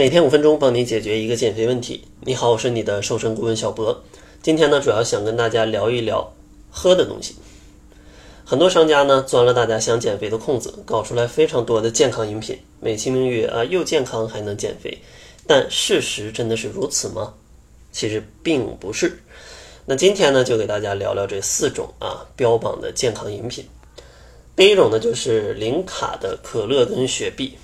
每天五分钟，帮你解决一个减肥问题。你好，我是你的瘦身顾问小博。今天呢，主要想跟大家聊一聊喝的东西。很多商家呢，钻了大家想减肥的空子，搞出来非常多的健康饮品，美其名曰啊，又健康还能减肥。但事实真的是如此吗？其实并不是。那今天呢，就给大家聊聊这四种啊标榜的健康饮品。第一种呢，就是零卡的可乐跟雪碧。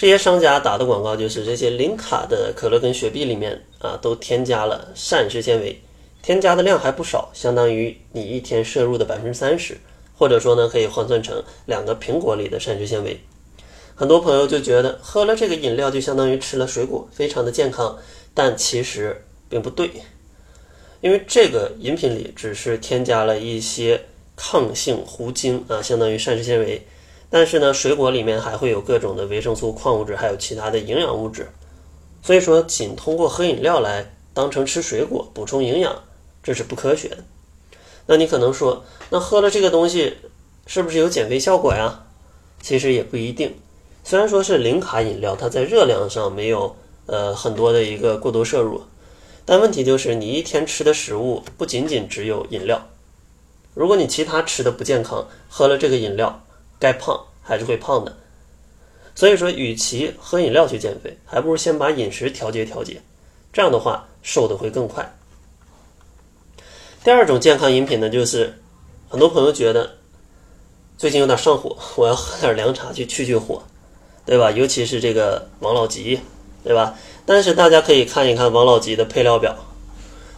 这些商家打的广告就是这些零卡的可乐跟雪碧里面啊，都添加了膳食纤维，添加的量还不少，相当于你一天摄入的百分之三十，或者说呢，可以换算成两个苹果里的膳食纤维。很多朋友就觉得喝了这个饮料就相当于吃了水果，非常的健康，但其实并不对，因为这个饮品里只是添加了一些抗性糊精啊，相当于膳食纤维。但是呢，水果里面还会有各种的维生素、矿物质，还有其他的营养物质。所以说，仅通过喝饮料来当成吃水果补充营养，这是不科学的。那你可能说，那喝了这个东西是不是有减肥效果呀？其实也不一定。虽然说是零卡饮料，它在热量上没有呃很多的一个过多摄入，但问题就是你一天吃的食物不仅仅只有饮料。如果你其他吃的不健康，喝了这个饮料。该胖还是会胖的，所以说，与其喝饮料去减肥，还不如先把饮食调节调节，这样的话瘦的会更快。第二种健康饮品呢，就是很多朋友觉得最近有点上火，我要喝点凉茶去去去火，对吧？尤其是这个王老吉，对吧？但是大家可以看一看王老吉的配料表，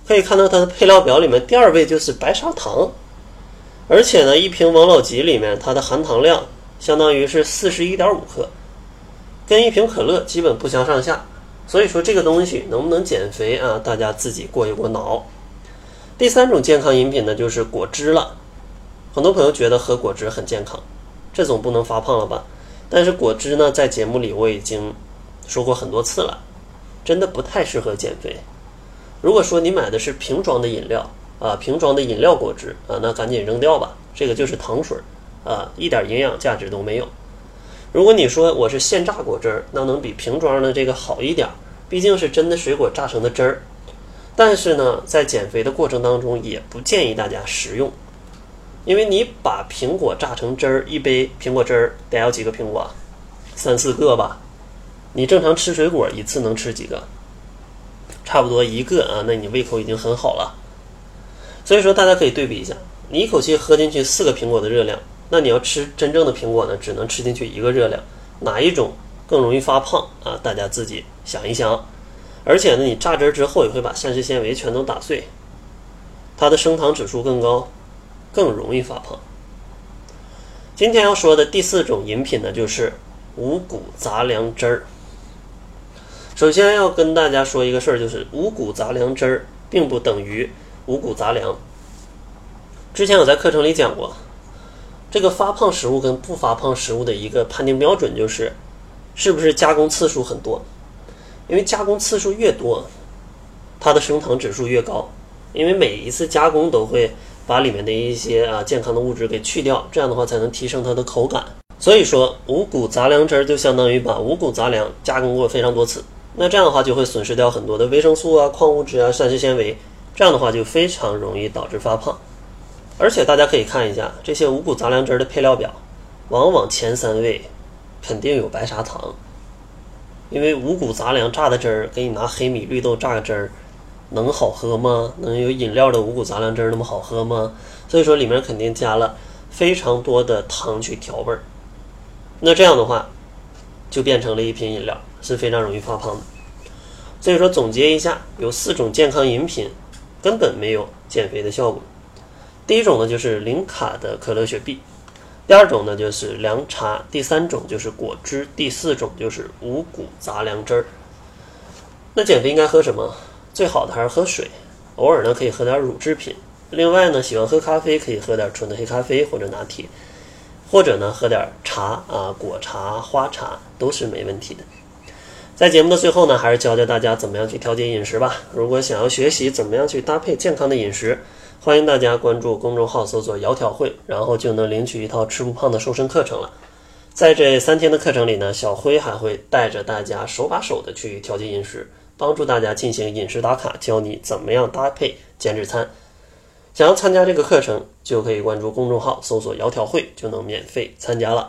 可以看到它的配料表里面第二位就是白砂糖。而且呢，一瓶王老吉里面它的含糖量相当于是四十一点五克，跟一瓶可乐基本不相上下。所以说这个东西能不能减肥啊？大家自己过一过脑。第三种健康饮品呢，就是果汁了。很多朋友觉得喝果汁很健康，这总不能发胖了吧？但是果汁呢，在节目里我已经说过很多次了，真的不太适合减肥。如果说你买的是瓶装的饮料，啊，瓶装的饮料果汁啊，那赶紧扔掉吧，这个就是糖水啊，一点营养价值都没有。如果你说我是现榨果汁儿，那能比瓶装的这个好一点，毕竟是真的水果榨成的汁儿。但是呢，在减肥的过程当中，也不建议大家食用，因为你把苹果榨成汁儿，一杯苹果汁儿得要几个苹果？三四个吧。你正常吃水果一次能吃几个？差不多一个啊，那你胃口已经很好了。所以说，大家可以对比一下，你一口气喝进去四个苹果的热量，那你要吃真正的苹果呢，只能吃进去一个热量，哪一种更容易发胖啊？大家自己想一想。而且呢，你榨汁之后也会把膳食纤维全都打碎，它的升糖指数更高，更容易发胖。今天要说的第四种饮品呢，就是五谷杂粮汁儿。首先要跟大家说一个事儿，就是五谷杂粮汁儿并不等于。五谷杂粮，之前我在课程里讲过，这个发胖食物跟不发胖食物的一个判定标准就是，是不是加工次数很多？因为加工次数越多，它的升糖指数越高。因为每一次加工都会把里面的一些啊健康的物质给去掉，这样的话才能提升它的口感。所以说，五谷杂粮汁儿就相当于把五谷杂粮加工过非常多次，那这样的话就会损失掉很多的维生素啊、矿物质啊、膳食纤维。这样的话就非常容易导致发胖，而且大家可以看一下这些五谷杂粮汁的配料表，往往前三位肯定有白砂糖，因为五谷杂粮榨的汁儿，给你拿黑米、绿豆榨个汁儿，能好喝吗？能有饮料的五谷杂粮汁那么好喝吗？所以说里面肯定加了非常多的糖去调味儿，那这样的话就变成了一瓶饮料，是非常容易发胖的。所以说总结一下，有四种健康饮品。根本没有减肥的效果。第一种呢就是零卡的可乐、雪碧；第二种呢就是凉茶；第三种就是果汁；第四种就是五谷杂粮汁儿。那减肥应该喝什么？最好的还是喝水，偶尔呢可以喝点乳制品。另外呢，喜欢喝咖啡可以喝点纯的黑咖啡或者拿铁，或者呢喝点茶啊，果茶、花茶都是没问题的。在节目的最后呢，还是教教大家怎么样去调节饮食吧。如果想要学习怎么样去搭配健康的饮食，欢迎大家关注公众号，搜索“窈窕会”，然后就能领取一套吃不胖的瘦身课程了。在这三天的课程里呢，小辉还会带着大家手把手的去调节饮食，帮助大家进行饮食打卡，教你怎么样搭配减脂餐。想要参加这个课程，就可以关注公众号，搜索“窈窕会”，就能免费参加了。